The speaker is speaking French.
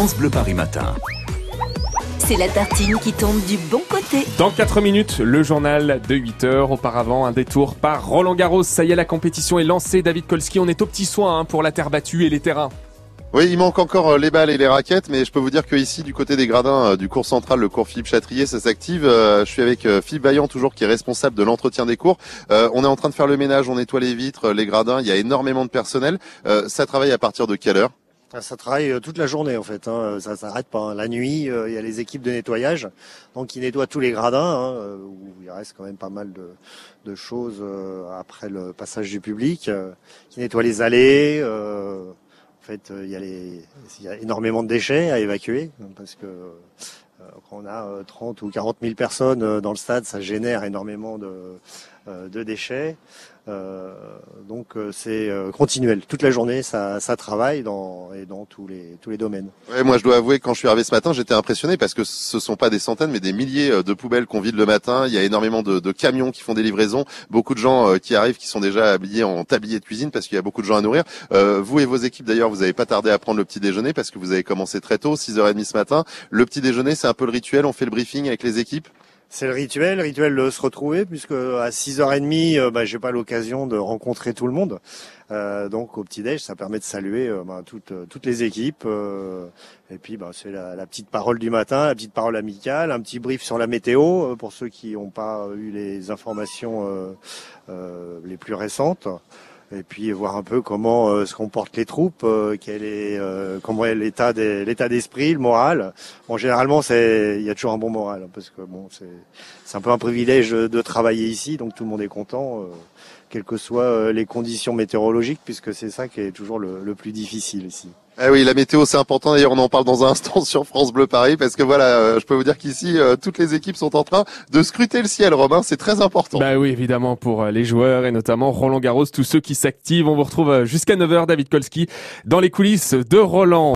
France Bleu Paris Matin. C'est la tartine qui tombe du bon côté. Dans 4 minutes, le journal de 8 heures. Auparavant, un détour par Roland Garros. Ça y est, la compétition est lancée. David Kolski, on est au petit soin hein, pour la terre battue et les terrains. Oui, il manque encore euh, les balles et les raquettes, mais je peux vous dire que ici, du côté des gradins euh, du cours central, le cours Philippe Chatrier, ça s'active. Euh, je suis avec Philippe Vaillant, toujours qui est responsable de l'entretien des cours. On est en train de faire le ménage, on nettoie les vitres, les gradins. Il y a énormément de personnel. Ça travaille à partir de quelle heure? Ça travaille toute la journée en fait, hein. ça s'arrête pas. Hein. La nuit, il y a les équipes de nettoyage, donc ils nettoient tous les gradins, hein, où il reste quand même pas mal de, choses après le passage du public, qui nettoient les allées. En fait, il y, a y a énormément de déchets à évacuer parce que quand on a 30 ou 40 000 personnes dans le stade, ça génère énormément de, de déchets. Euh, donc euh, c'est euh, continuel. Toute la journée, ça, ça travaille dans, et dans tous les, tous les domaines. Ouais, moi, je dois avouer, quand je suis arrivé ce matin, j'étais impressionné parce que ce sont pas des centaines, mais des milliers de poubelles qu'on vide le matin. Il y a énormément de, de, camions qui font des livraisons. Beaucoup de gens qui arrivent, qui sont déjà habillés en tablier de cuisine parce qu'il y a beaucoup de gens à nourrir. vous et vos équipes, d'ailleurs, vous n'avez pas tardé à prendre le petit déjeuner parce que vous avez commencé très tôt, 6h30 ce matin. Le petit déjeuner, c'est un peu le rituel. On fait le briefing avec les équipes. C'est le rituel, le rituel de se retrouver, puisque à 6h30, euh, bah, j'ai pas l'occasion de rencontrer tout le monde. Euh, donc au petit-déj, ça permet de saluer euh, bah, toutes, les équipes. et puis bah, c'est la, la, petite parole du matin, la petite parole amicale, un petit brief sur la météo pour ceux qui n'ont pas eu les informations les plus récentes et puis voir un peu comment euh, se comportent les troupes, euh, quel est euh, comment est l'état des, l'état d'esprit, le moral. Bon, généralement, c'est il y a toujours un bon moral hein, parce que bon, c'est c'est un peu un privilège de travailler ici, donc tout le monde est content, quelles que soient les conditions météorologiques, puisque c'est ça qui est toujours le, le plus difficile ici. Eh oui, la météo c'est important. D'ailleurs, on en parle dans un instant sur France Bleu Paris parce que voilà, euh, je peux vous dire qu'ici euh, toutes les équipes sont en train de scruter le ciel. Romain, c'est très important. Bah oui, évidemment pour euh, les joueurs et notamment Roland Garros, tous ceux qui s'activent. On vous retrouve jusqu'à 9h, David Kolski, dans les coulisses de Roland.